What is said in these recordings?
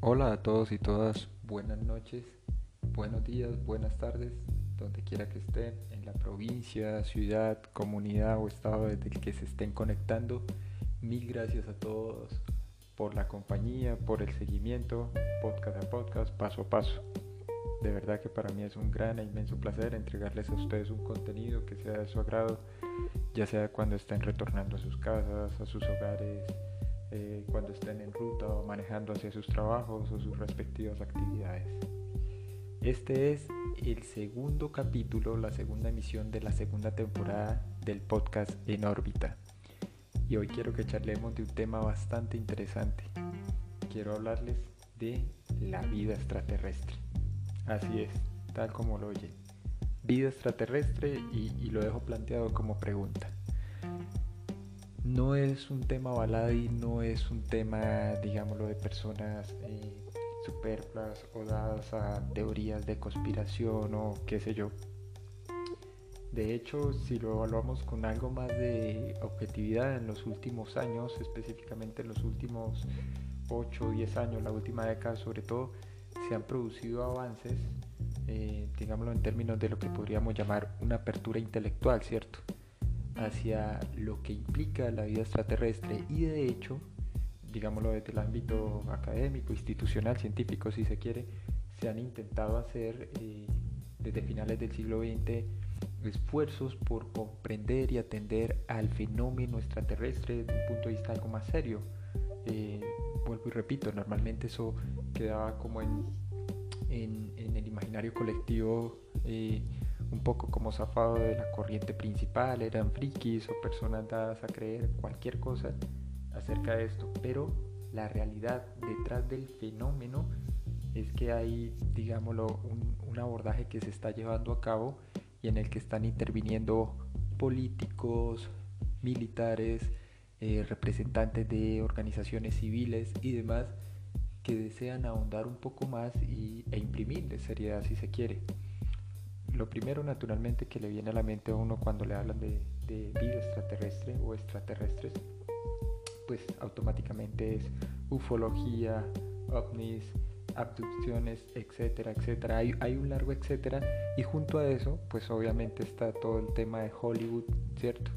Hola a todos y todas, buenas noches, buenos días, buenas tardes, donde quiera que estén, en la provincia, ciudad, comunidad o estado desde el que se estén conectando. Mil gracias a todos por la compañía, por el seguimiento, podcast a podcast, paso a paso. De verdad que para mí es un gran e inmenso placer entregarles a ustedes un contenido que sea de su agrado, ya sea cuando estén retornando a sus casas, a sus hogares, eh, cuando estén en ruta o manejando hacia sus trabajos o sus respectivas actividades. Este es el segundo capítulo, la segunda emisión de la segunda temporada del podcast En órbita. Y hoy quiero que charlemos de un tema bastante interesante. Quiero hablarles de la vida extraterrestre. Así es, tal como lo oyen. Vida extraterrestre y, y lo dejo planteado como pregunta. No es un tema baladí, no es un tema, digámoslo, de personas eh, superfluas o dadas a teorías de conspiración o qué sé yo. De hecho, si lo evaluamos con algo más de objetividad en los últimos años, específicamente en los últimos 8 o 10 años, la última década sobre todo, se han producido avances, eh, digámoslo en términos de lo que podríamos llamar una apertura intelectual, ¿cierto? Hacia lo que implica la vida extraterrestre y de hecho, digámoslo desde el ámbito académico, institucional, científico, si se quiere, se han intentado hacer eh, desde finales del siglo XX esfuerzos por comprender y atender al fenómeno extraterrestre desde un punto de vista algo más serio. Eh, vuelvo y repito, normalmente eso quedaba como en, en, el imaginario colectivo eh, un poco como zafado de la corriente principal, eran frikis o personas dadas a creer cualquier cosa acerca de esto, pero la realidad detrás del fenómeno es que hay, digámoslo, un, un abordaje que se está llevando a cabo y en el que están interviniendo políticos, militares, eh, representantes de organizaciones civiles y demás que desean ahondar un poco más y, e imprimirle seriedad si se quiere. Lo primero naturalmente que le viene a la mente a uno cuando le hablan de, vida extraterrestre o extraterrestres, pues automáticamente es ufología, ovnis, abducciones, etcétera, etcétera. Hay, hay, un largo etcétera y junto a eso, pues obviamente está todo el tema de Hollywood, ¿cierto?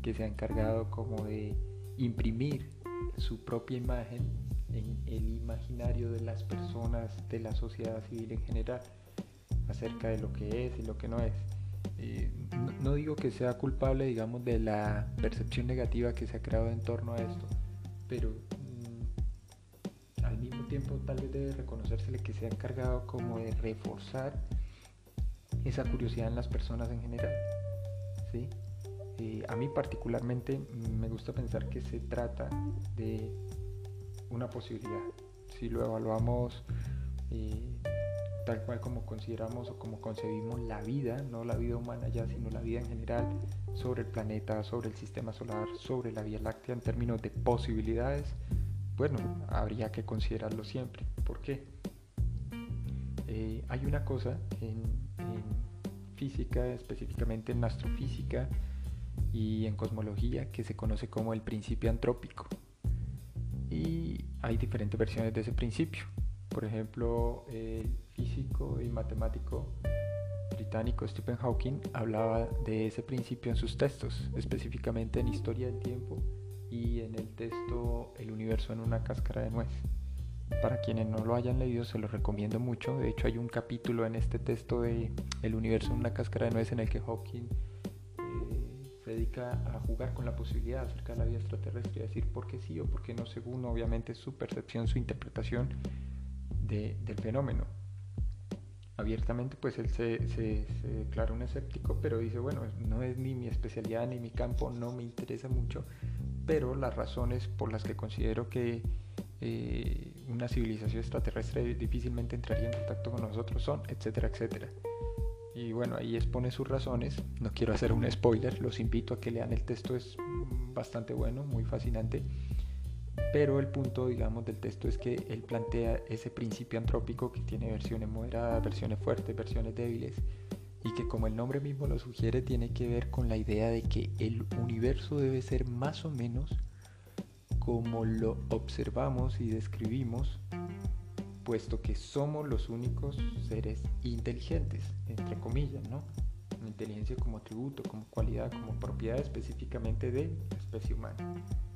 Que se ha encargado como de imprimir su propia imagen en el imaginario de las personas, de la sociedad civil en general, acerca de lo que es y lo que no es. Eh, no, digo que sea culpable, digamos, de la percepción negativa que se ha creado en torno a esto, pero tiempo tal vez debe reconocérsele que se ha encargado como de reforzar esa curiosidad en las personas en general. ¿sí? Eh, a mí particularmente me gusta pensar que se trata de una posibilidad. Si lo evaluamos eh, tal cual como consideramos o como concebimos la vida, no la vida humana ya, sino la vida en general, sobre el planeta, sobre el sistema solar, sobre la Vía Láctea en términos de posibilidades, bueno, habría que considerarlo siempre. ¿Por qué? Eh, hay una cosa en, física, específicamente en astrofísica y en cosmología, que se conoce como el principio antrópico. Y hay diferentes versiones de ese principio. Por ejemplo, el físico y matemático británico Stephen Hawking hablaba de ese principio en sus textos, específicamente en Historia del Tiempo y en el texto El universo en una cáscara de nuez. Para quienes no lo hayan leído se lo recomiendo mucho. De hecho hay un capítulo en este texto de El universo en una cáscara de nuez en el que Hawking eh, se dedica a jugar con la posibilidad acerca de la vida extraterrestre y decir por qué sí o por qué no según obviamente su percepción, su interpretación de, del fenómeno. Abiertamente pues él se declara un escéptico pero dice bueno no es ni mi especialidad ni mi campo, no me interesa mucho pero las razones por las que considero que eh, una civilización extraterrestre difícilmente entraría en contacto con nosotros son, etcétera, etcétera. Y bueno, ahí expone sus razones. No quiero hacer un spoiler, los invito a que lean el texto, es bastante bueno, muy fascinante. Pero el punto, digamos, del texto es que él plantea ese principio antrópico que tiene versiones moderadas, versiones fuertes, versiones débiles y que como el nombre mismo lo sugiere tiene que ver con la idea de que el universo debe ser más o menos como lo observamos y describimos puesto que somos los únicos seres inteligentes, entre comillas, ¿no? Inteligencia como atributo, como cualidad, como propiedad específicamente de la especie humana.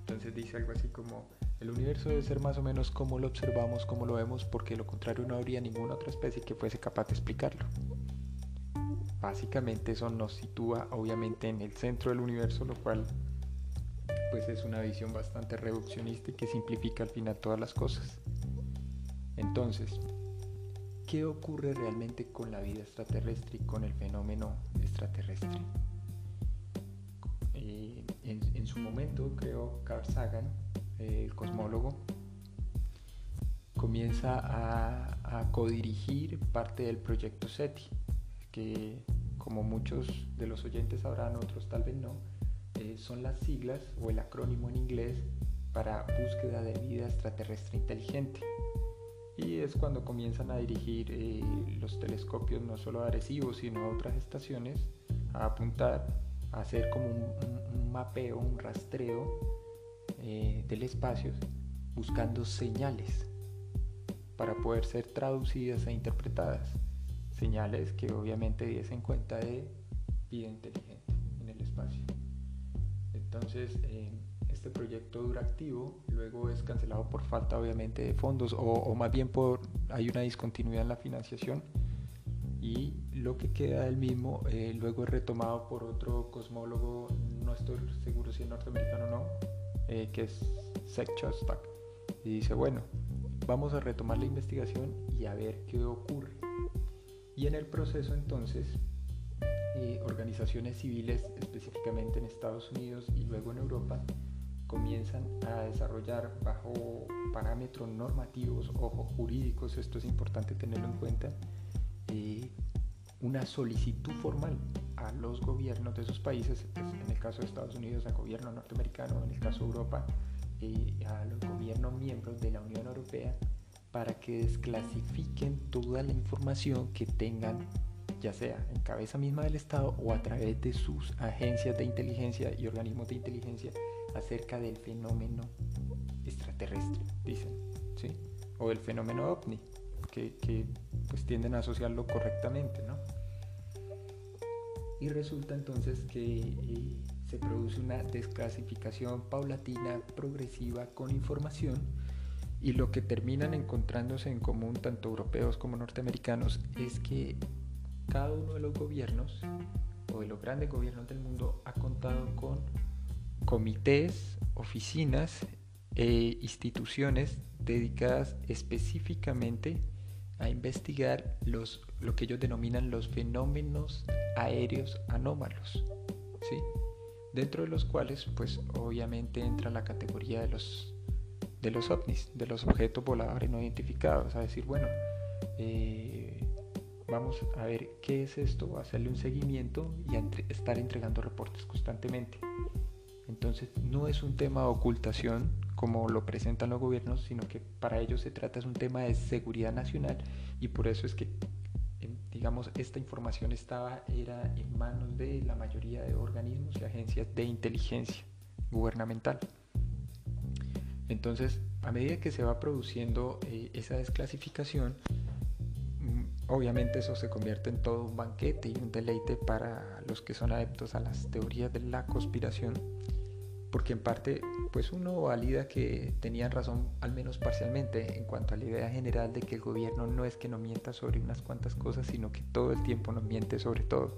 Entonces dice algo así como, el universo debe ser más o menos como lo observamos, como lo vemos, porque lo contrario no habría ninguna otra especie que fuese capaz de explicarlo. Básicamente eso nos sitúa obviamente en el centro del universo, lo cual pues es una visión bastante reduccionista y que simplifica al final todas las cosas. Entonces, ¿qué ocurre realmente con la vida extraterrestre y con el fenómeno extraterrestre? En, su momento, creo, Carl Sagan, el cosmólogo, comienza a, codirigir parte del proyecto SETI, que como muchos de los oyentes sabrán, otros tal vez no, eh, son las siglas o el acrónimo en inglés para búsqueda de vida extraterrestre inteligente. Y es cuando comienzan a dirigir eh, los telescopios no solo a Arecibo, sino a otras estaciones, a apuntar, hacer como un, mapeo, un rastreo eh, del espacio, buscando señales para poder ser traducidas e interpretadas. Señales que obviamente diesen cuenta de vida inteligente en el espacio. Entonces, eh, este proyecto dura activo, luego es cancelado por falta obviamente de fondos o, más bien por hay una discontinuidad en la financiación y lo que queda del mismo eh, luego es retomado por otro cosmólogo, no estoy seguro si es norteamericano o no, eh, que es Shostak. Y dice, bueno, vamos a retomar la investigación y a ver qué ocurre. Y en el proceso entonces organizaciones civiles, específicamente en Estados Unidos y luego en Europa, comienzan a desarrollar bajo parámetros normativos o jurídicos, esto es importante tenerlo en cuenta, una solicitud formal a los gobiernos de esos países, pues, en el caso de Estados Unidos al gobierno norteamericano, en el caso de Europa eh, a los gobiernos miembros de la Unión Europea, para que desclasifiquen toda la información que tengan ya sea en cabeza misma del Estado o a través de sus agencias de inteligencia y organismos de inteligencia acerca del fenómeno extraterrestre, dicen, ¿sí? O el fenómeno ovni, que, tienden a asociarlo correctamente, ¿no? Y resulta entonces que eh, se produce una desclasificación paulatina, progresiva, con información, y lo que terminan encontrándose en común tanto europeos como norteamericanos es que cada uno de los gobiernos o de los grandes gobiernos del mundo ha contado con comités, oficinas e instituciones dedicadas específicamente a investigar los, lo que ellos denominan los fenómenos aéreos anómalos, ¿sí? dentro de los cuales pues obviamente entra la categoría de los, de los ovnis, de los objetos voladores no identificados, a decir, bueno, eh, vamos a ver qué es esto, hacerle un seguimiento y estar entregando reportes constantemente. Entonces no es un tema de ocultación como lo presentan los gobiernos, sino que para ellos se trata de un tema de seguridad nacional y por eso es que digamos esta información estaba era en manos de la mayoría de organismos y agencias de inteligencia gubernamental. Entonces, a medida que se va produciendo eh, esa desclasificación, Obviamente eso se convierte en todo un banquete y un deleite para los que son adeptos a las teorías de la conspiración, porque en parte pues uno valida que tenían razón al menos parcialmente en cuanto a la idea general de que el gobierno no es que no mienta sobre unas cuantas cosas, sino que todo el tiempo nos miente sobre todo.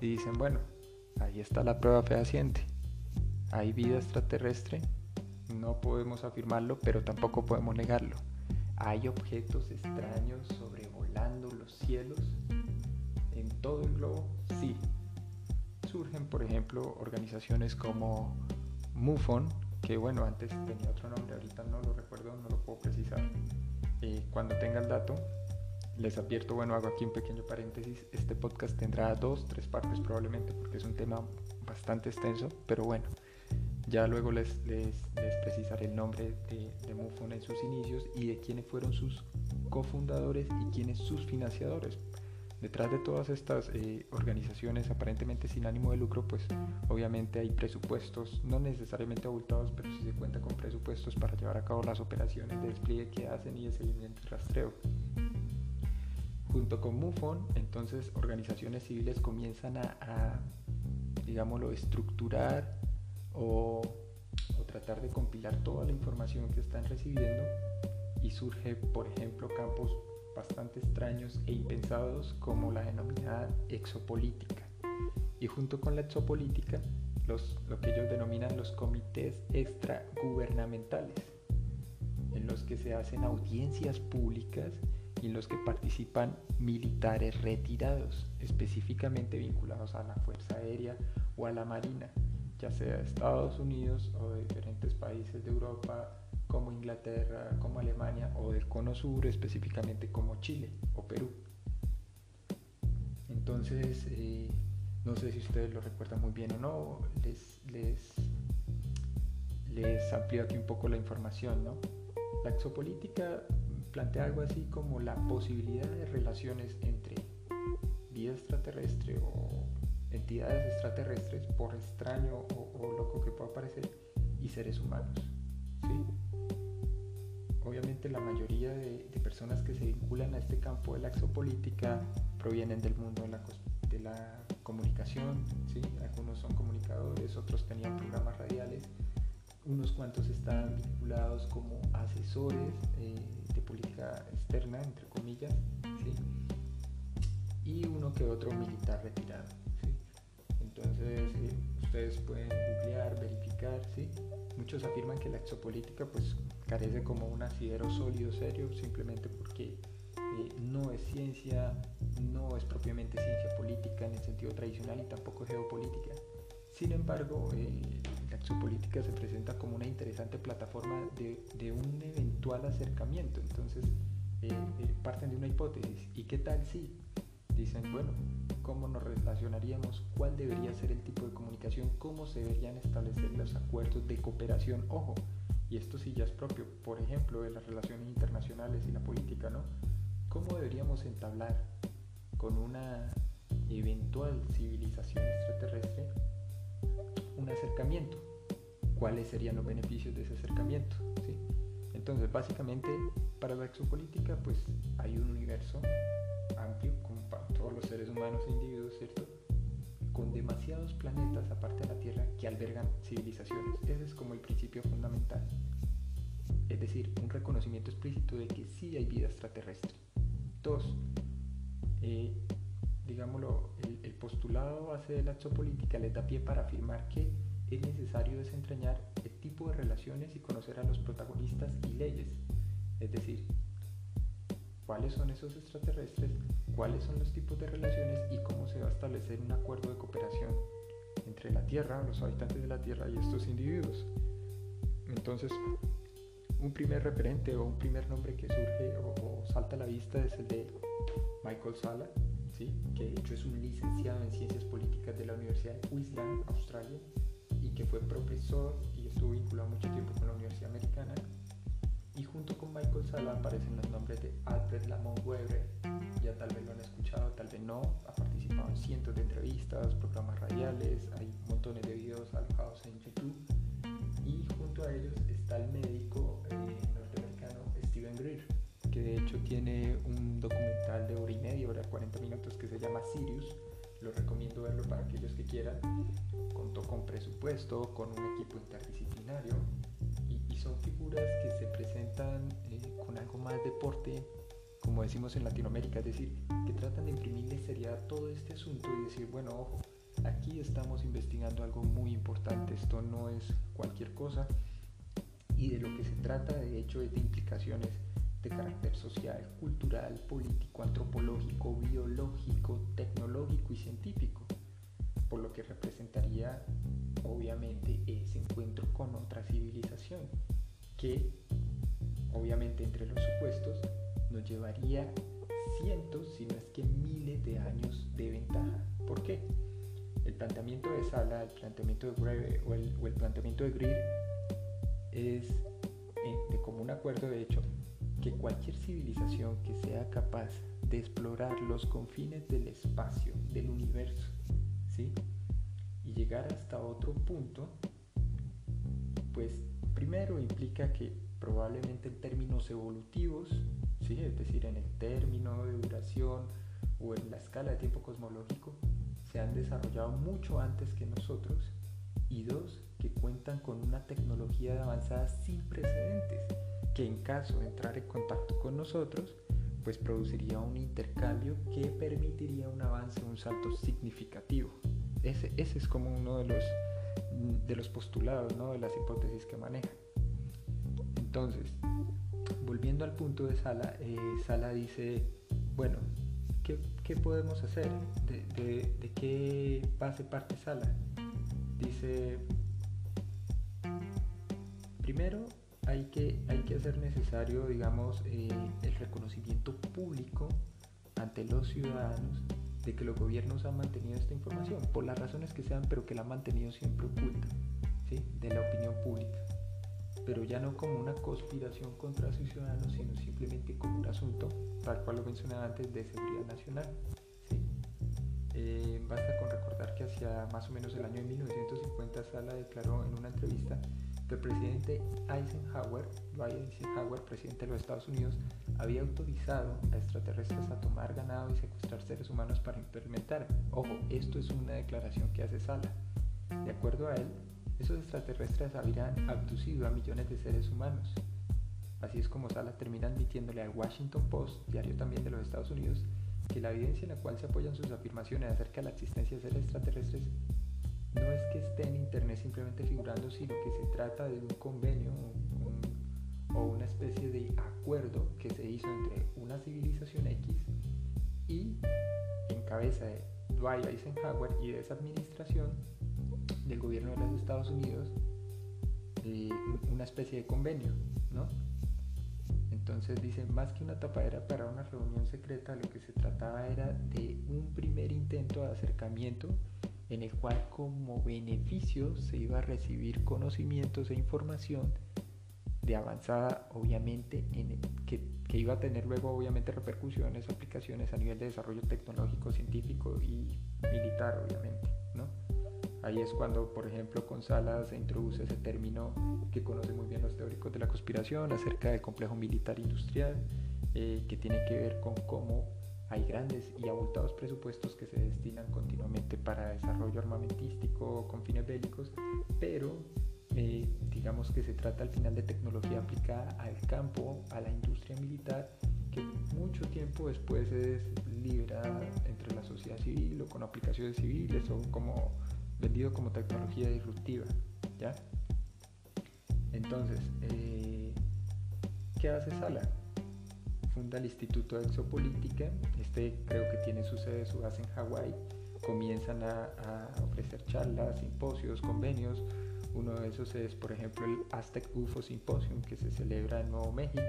Y dicen, bueno, ahí está la prueba fehaciente. Hay vida extraterrestre, no podemos afirmarlo, pero tampoco podemos negarlo. Hay objetos extraños sobre los cielos en todo el globo? Sí. Surgen, por ejemplo, organizaciones como MUFON, que bueno, antes tenía otro nombre, ahorita no lo recuerdo, no lo puedo precisar. Eh, cuando tenga el dato, les advierto, bueno, hago aquí un pequeño paréntesis, este podcast tendrá dos, tres partes probablemente, porque es un tema bastante extenso, pero bueno, ya luego les, les, precisaré el nombre de, de MUFON en sus inicios y de quiénes fueron sus cofundadores y quiénes sus financiadores, Detrás de todas estas eh, organizaciones aparentemente sin ánimo de lucro, pues obviamente hay presupuestos, no necesariamente abultados, pero sí se cuenta con presupuestos para llevar a cabo las operaciones de despliegue que hacen y de seguimiento y rastreo. Junto con MUFON, entonces organizaciones civiles comienzan a, digámoslo, estructurar o tratar de compilar toda la información que están recibiendo y surge, por ejemplo, campos bastante extraños e impensados como la denominada exopolítica. Y junto con la exopolítica, los, lo que ellos denominan los comités extragubernamentales, en los que se hacen audiencias públicas y en los que participan militares retirados, específicamente vinculados a la Fuerza Aérea o a la Marina, ya sea de Estados Unidos o de diferentes países de Europa, como Inglaterra, como Alemania o del Cono Sur, específicamente como Chile o Perú. Entonces, eh, no sé si ustedes lo recuerdan muy bien o no, les, les, amplío aquí un poco la información. ¿no? La exopolítica plantea algo así como la posibilidad de relaciones entre vida extraterrestre o entidades extraterrestres, por extraño o, o loco que pueda parecer, y seres humanos. ¿sí? Obviamente la mayoría de, personas que se vinculan a este campo de la exopolítica provienen del mundo de la, comunicación, ¿sí? algunos son comunicadores, otros tenían programas radiales, unos cuantos estaban vinculados como asesores eh, de política externa, entre comillas, ¿sí? y uno que otro militar retirado. ¿sí? Entonces, eh, ustedes pueden googlear, verificar, ¿sí? Muchos afirman que la exopolítica pues carece como un asidero sólido, serio, simplemente porque eh, no es ciencia, no es propiamente ciencia política en el sentido tradicional y tampoco geopolítica. Sin embargo, eh, la exopolítica se presenta como una interesante plataforma de, un eventual acercamiento. Entonces, eh, parten de una hipótesis. ¿Y qué tal si dicen, bueno, cómo nos relacionaríamos, cuál debería ser el tipo de comunicación, cómo se deberían establecer los acuerdos de cooperación, ojo, y esto sí ya es propio, por ejemplo, de las relaciones internacionales y la política, ¿no? ¿Cómo deberíamos entablar con una eventual civilización extraterrestre un acercamiento? ¿Cuáles serían los beneficios de ese acercamiento? Entonces, básicamente, para la exopolítica, pues hay un universo amplio, como para todos los seres humanos e individuos, ¿cierto? Con demasiados planetas aparte de la Tierra que albergan civilizaciones. Ese es como el principio fundamental. Es decir, un reconocimiento explícito de que sí hay vida extraterrestre. Dos, eh, digámoslo, el, postulado base de la exopolítica les da pie para afirmar que es necesario desentrañar el tipo de relaciones y conocer a los protagonistas y leyes. Es decir, cuáles son esos extraterrestres, cuáles son los tipos de relaciones y cómo se va a establecer un acuerdo de cooperación entre la Tierra, los habitantes de la Tierra y estos individuos. Entonces, un primer referente o un primer nombre que surge o, salta a la vista es el de Michael Sala, ¿sí? que de hecho es un licenciado en Ciencias Políticas de la Universidad de Queensland, Australia, y que fue profesor y estuvo vinculado mucho tiempo con la Universidad Americana y junto con Michael Sala aparecen los nombres de Alfred Lamont Weber, ya tal vez lo han escuchado, tal vez no, ha participado en cientos de entrevistas, programas radiales, hay montones de videos alojados en YouTube. Y junto a ellos está el médico eh, norteamericano Steven Greer, que de hecho tiene un documental de hora y media, hora 40 minutos que se llama Sirius, lo recomiendo verlo para aquellos que quieran, contó con presupuesto, con un equipo interdisciplinario. Son figuras que se presentan eh, con algo más deporte, como decimos en Latinoamérica, es decir, que tratan de imprimirle seriedad a todo este asunto y decir, bueno, ojo, aquí estamos investigando algo muy importante, esto no es cualquier cosa y de lo que se trata de hecho es de implicaciones de carácter social, cultural, político, antropológico, biológico, tecnológico y científico, por lo que representaría obviamente ese encuentro con otra civilización que obviamente entre los supuestos nos llevaría cientos, si no es que miles de años de ventaja. ¿Por qué? El planteamiento de Sala, el planteamiento de Greve o el, planteamiento de Greer es eh, de común acuerdo, de hecho, que cualquier civilización que sea capaz de explorar los confines del espacio, del universo, ¿sí? Y llegar hasta otro punto, pues primero implica que probablemente en términos evolutivos, ¿sí? es decir, en el término de duración o en la escala de tiempo cosmológico, se han desarrollado mucho antes que nosotros y dos, que cuentan con una tecnología avanzada sin precedentes, que en caso de entrar en contacto con nosotros, pues produciría un intercambio que permitiría un avance, un salto significativo. Ese, ese es como uno de los, de los postulados, ¿no? de las hipótesis que maneja. Entonces, volviendo al punto de Sala, eh, Sala dice, bueno, ¿qué, ¿qué, podemos hacer? ¿De, de, de qué base parte Sala? Dice, primero hay que, hay que hacer necesario, digamos, eh, el reconocimiento público ante los ciudadanos de que los gobiernos han mantenido esta información, por las razones que sean, pero que la han mantenido siempre oculta, ¿sí? de la opinión pública. Pero ya no como una conspiración contra sus ciudadanos, sino simplemente como un asunto, tal cual lo mencionaba antes, de seguridad nacional. Eh, basta con recordar que hacia más o menos el año de 1950 Sala declaró en una entrevista el presidente Eisenhower, Eisenhower, presidente de los Estados Unidos, había autorizado a extraterrestres a tomar ganado y secuestrar seres humanos para implementar. Ojo, esto es una declaración que hace Sala. De acuerdo a él, esos extraterrestres habrían abducido a millones de seres humanos. Así es como Sala termina admitiéndole al Washington Post, diario también de los Estados Unidos, que la evidencia en la cual se apoyan sus afirmaciones acerca de la existencia de seres extraterrestres no es que esté en Internet simplemente figurando, sino que se trata de un convenio o una especie de acuerdo que se hizo entre una civilización X y en cabeza de Dwight Eisenhower y de esa administración del gobierno de los Estados Unidos una especie de convenio, ¿no? Entonces dice, más que una tapadera para una reunión secreta, lo que se trataba era de un primer intento de acercamiento en el cual como beneficio se iba a recibir conocimientos e información de avanzada, obviamente, en que, que, iba a tener luego, obviamente, repercusiones, aplicaciones a nivel de desarrollo tecnológico, científico y militar, obviamente, ¿no? Ahí es cuando, por ejemplo, con se introduce ese término que conocen muy bien los teóricos de la conspiración acerca del complejo militar industrial, eh, que tiene que ver con cómo hay grandes y abultados presupuestos que se destinan continuamente para desarrollo armamentístico con fines bélicos, pero eh, digamos que se trata al final de tecnología aplicada al campo, a la industria militar, que mucho tiempo después es liberada entre la sociedad civil o con aplicaciones civiles o como vendido como tecnología disruptiva. ¿ya? Entonces, eh, ¿qué hace Sala? funda el Instituto de Exopolítica, este creo que tiene su sede, su base en Hawái, comienzan a, ofrecer charlas, simposios, convenios, uno de esos es por ejemplo el Aztec UFO Symposium que se celebra en Nuevo México,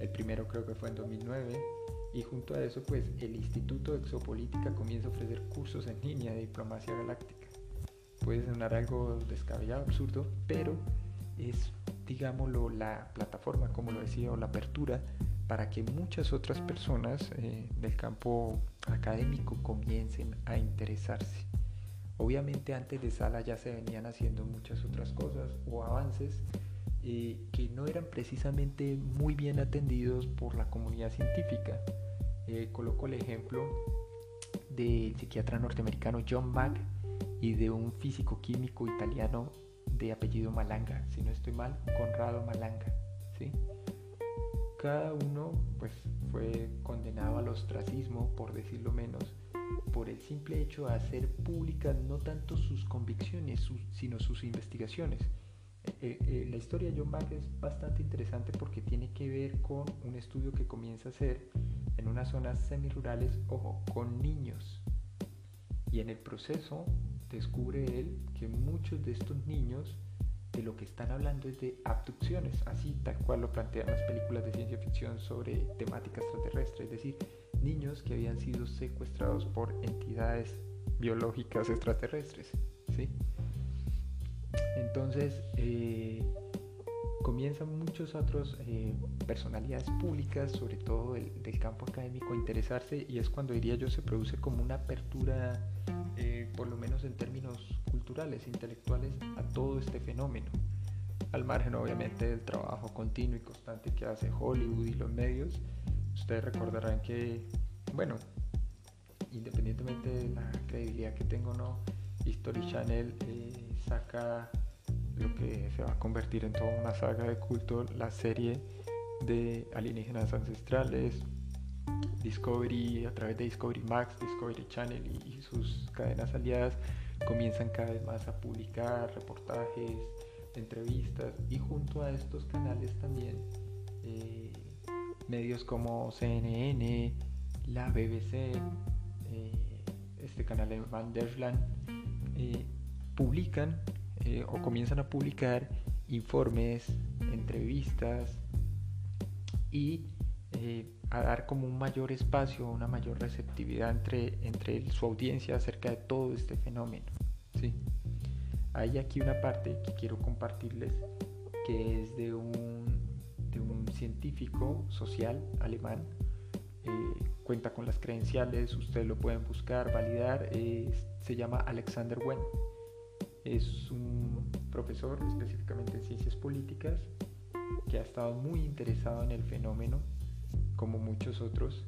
el primero creo que fue en 2009, y junto a eso pues el Instituto de Exopolítica comienza a ofrecer cursos en línea de diplomacia galáctica. Puede sonar algo descabellado, absurdo, pero es digámoslo la plataforma, como lo decía, o la apertura para que muchas otras personas eh, del campo académico comiencen a interesarse. Obviamente antes de Sala ya se venían haciendo muchas otras cosas o avances eh, que no eran precisamente muy bien atendidos por la comunidad científica. Eh, coloco el ejemplo del psiquiatra norteamericano John Mack y de un físico químico italiano de apellido Malanga, si no estoy mal, Conrado Malanga. ¿sí? Cada uno pues, fue condenado al ostracismo, por decirlo menos, por el simple hecho de hacer públicas no tanto sus convicciones, sino sus investigaciones. Eh, eh, eh, la historia de John Mack es bastante interesante porque tiene que ver con un estudio que comienza a hacer en unas zonas semirurales, ojo, con niños. Y en el proceso descubre él que muchos de estos niños de lo que están hablando es de abducciones, así tal cual lo plantean las películas de ciencia ficción sobre temática extraterrestre, es decir, niños que habían sido secuestrados por entidades biológicas extraterrestres. ¿sí? Entonces, eh, comienzan muchos otros eh, personalidades públicas, sobre todo del, campo académico, a interesarse y es cuando diría yo se produce como una apertura, eh, por lo menos en términos culturales, intelectuales, a todo este fenómeno. Al margen obviamente del trabajo continuo y constante que hace Hollywood y los medios, ustedes recordarán que, bueno, independientemente de la credibilidad que tengo no, History Channel eh, saca lo que se va a convertir en toda una saga de culto, la serie de alienígenas ancestrales, Discovery, a través de Discovery Max, Discovery Channel y, sus cadenas aliadas, comienzan cada vez más a publicar reportajes, entrevistas y junto a estos canales también eh, medios como CNN, la BBC, eh, este canal de Van eh, publican eh, o comienzan a publicar informes, entrevistas y a dar como un mayor espacio, una mayor receptividad entre, entre su audiencia acerca de todo este fenómeno. ¿sí? Hay aquí una parte que quiero compartirles que es de un, de un científico social alemán. Eh, cuenta con las credenciales, ustedes lo pueden buscar, validar. se llama Alexander Wen es un profesor específicamente en ciencias políticas que ha estado muy interesado en el fenómeno, como muchos otros,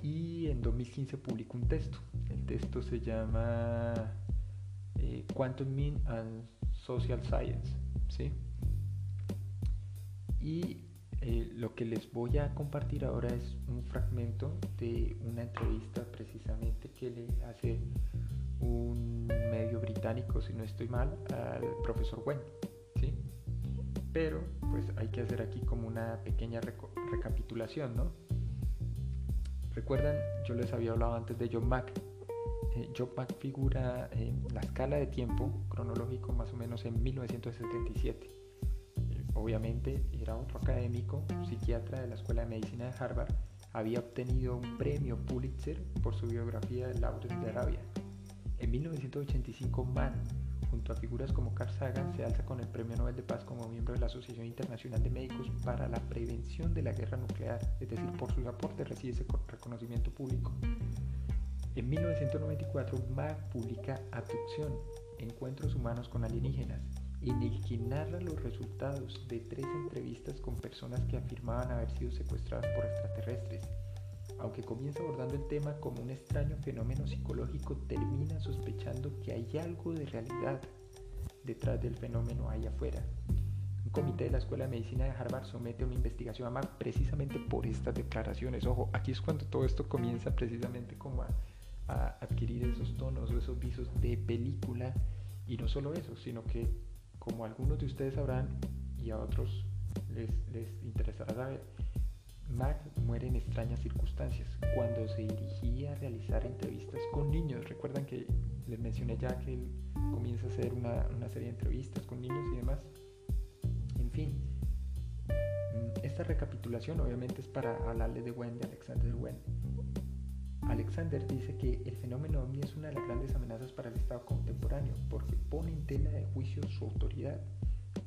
y en 2015 publicó un texto. El texto se llama eh, Quantum Mean and Social Science. ¿sí? Y eh, lo que les voy a compartir ahora es un fragmento de una entrevista precisamente que le hace un medio británico, si no estoy mal, al profesor Wen. Pero pues hay que hacer aquí como una pequeña recapitulación, ¿no? Recuerdan, yo les había hablado antes de John Mack. Eh, John Mack figura en la escala de tiempo cronológico más o menos en 1977. Eh, obviamente era otro académico, psiquiatra de la Escuela de Medicina de Harvard, había obtenido un premio Pulitzer por su biografía de Lawrence de Arabia en 1985, Mann, junto a figuras como Carl Sagan, se alza con el Premio Nobel de Paz como miembro de la Asociación Internacional de Médicos para la Prevención de la Guerra Nuclear, es decir, por sus aportes recibe ese reconocimiento público. En 1994, Mann publica Abducción, Encuentros Humanos con Alienígenas, en el que narra los resultados de tres entrevistas con personas que afirmaban haber sido secuestradas por extraterrestres aunque comienza abordando el tema como un extraño fenómeno psicológico, termina sospechando que hay algo de realidad detrás del fenómeno ahí afuera. Un comité de la Escuela de Medicina de Harvard somete una investigación a Mac precisamente por estas declaraciones. Ojo, aquí es cuando todo esto comienza precisamente como a, adquirir esos tonos o esos visos de película. Y no solo eso, sino que como algunos de ustedes sabrán y a otros les, les interesará saber, Mac muere en extrañas circunstancias cuando se dirigía a realizar entrevistas con niños. Recuerdan que les mencioné ya que él comienza a hacer una, serie de entrevistas con niños y demás. En fin, mm, esta recapitulación obviamente es para hablarle de Wen, de Alexander Wen. Alexander dice que el fenómeno OVNI es una de las grandes amenazas para el Estado contemporáneo porque pone en tela de juicio su autoridad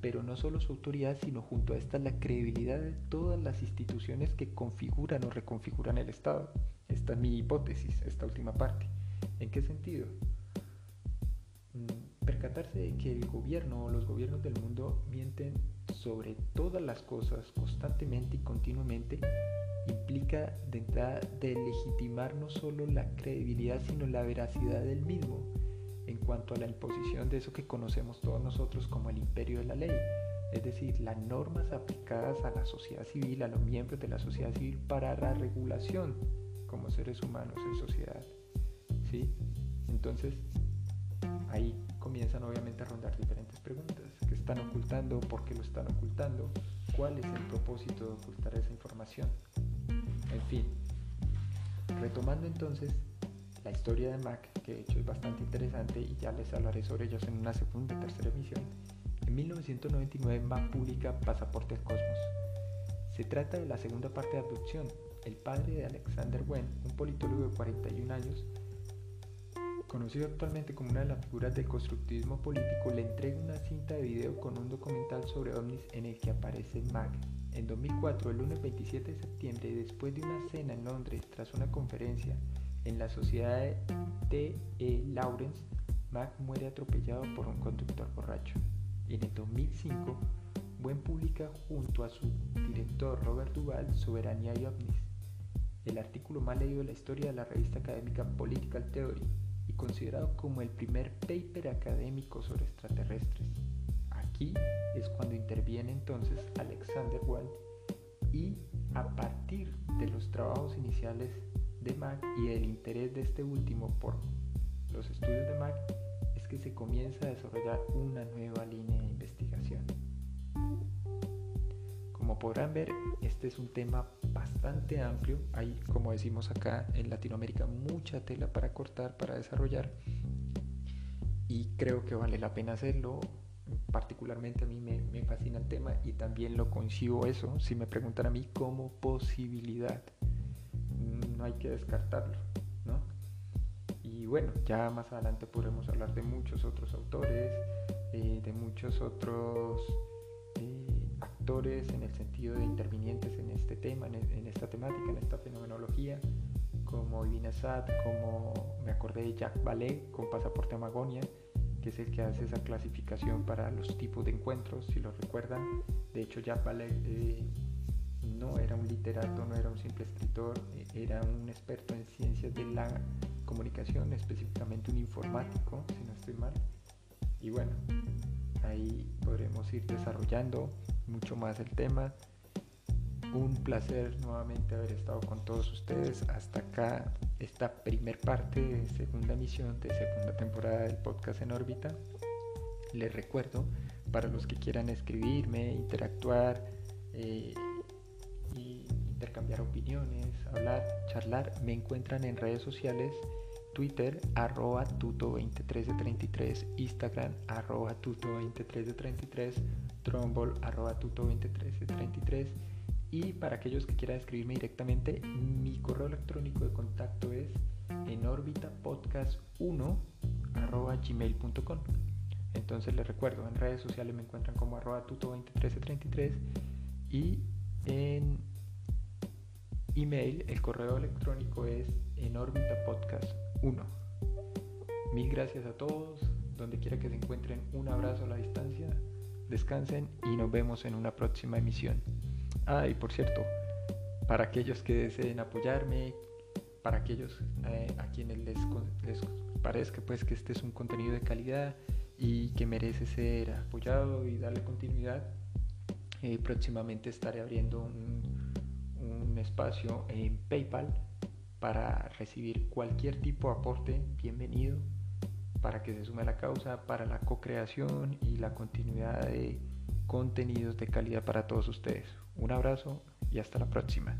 pero no solo su autoridad, sino junto a esta la credibilidad de todas las instituciones que configuran o reconfiguran el Estado. Esta es mi hipótesis, esta última parte. ¿En qué sentido? Mm, percatarse de que el gobierno o los gobiernos del mundo mienten sobre todas las cosas constantemente y continuamente implica de de legitimar no solo la credibilidad sino la veracidad del mismo cuanto a la imposición de eso que conocemos todos nosotros como el imperio de la ley, es decir, las normas aplicadas a la sociedad civil, a los miembros de la sociedad civil para la regulación como seres humanos en sociedad. ¿sí? Entonces, ahí comienzan obviamente a rondar diferentes preguntas. ¿Qué están ocultando? ¿Por qué lo están ocultando? ¿Cuál es el propósito de ocultar esa información? En fin, retomando entonces la historia de Mac, que de hecho es bastante interesante y ya les hablaré sobre ellos en una segunda y tercera emisión. En 1999 Mac publica Pasaporte al Cosmos. Se trata de la segunda parte de Abducción. El padre de Alexander Wen, un politólogo de 41 años, conocido actualmente como una de las figuras del constructivismo político, le entrega una cinta de video con un documental sobre ovnis en el que aparece Mac. En 2004, el lunes 27 de septiembre, después de una cena en Londres tras una conferencia en la sociedad de T.E. Lawrence, Mac muere atropellado por un conductor borracho. En el 2005, Buen publica junto a su director Robert Duval Soberanía y OVNIs, el artículo más leído de la historia de la revista académica Political Theory y considerado como el primer paper académico sobre extraterrestres. Aquí es cuando interviene entonces Alexander Wald y a partir de los trabajos iniciales de Mac y el interés de este último por los estudios de Mac es que se comienza a desarrollar una nueva línea de investigación. Como podrán ver, este es un tema bastante amplio. Hay, como decimos acá en Latinoamérica, mucha tela para cortar, para desarrollar. Y creo que vale la pena hacerlo. Particularmente a mí me, me fascina el tema y también lo concibo eso. Si me preguntan a mí como posibilidad, hay que descartarlo. ¿no? Y bueno, ya más adelante podremos hablar de muchos otros autores, eh, de muchos otros en el sentido de intervinientes en este tema, en, esta temática, en esta fenomenología, como Ivina Sad, como me acordé de Jack Ballet con Pasaporte Amagonia, que es el que hace esa clasificación para los tipos de encuentros, si lo recuerdan. De hecho, Jack Ballet eh, no era un literato, no era un simple escritor, eh, era un experto en ciencias de la comunicación, específicamente un informático, si no estoy mal. Y bueno, ahí podremos ir desarrollando mucho más el tema. Un placer nuevamente haber estado con todos ustedes. Hasta acá esta primer parte de segunda emisión de segunda temporada del podcast en órbita. Les recuerdo, para los que quieran escribirme, interactuar, eh, intercambiar opiniones, hablar, charlar, me encuentran en redes sociales Twitter arroba tuto2333, Instagram arroba tuto2333, Trombol arroba tuto2333 y para aquellos que quieran escribirme directamente, mi correo electrónico de contacto es en podcast 1 arroba gmail.com. Entonces les recuerdo, en redes sociales me encuentran como arroba tuto2333 y en email el correo electrónico es en podcast 1. Mil gracias a todos, donde quiera que se encuentren, un abrazo a la distancia, descansen y nos vemos en una próxima emisión. Ah, y por cierto, para aquellos que deseen apoyarme, para aquellos eh, a quienes les, parezca pues que este es un contenido de calidad y que merece ser apoyado y darle continuidad, eh, próximamente estaré abriendo un espacio en PayPal para recibir cualquier tipo de aporte, bienvenido, para que se sume a la causa, para la co-creación y la continuidad de contenidos de calidad para todos ustedes. Un abrazo y hasta la próxima.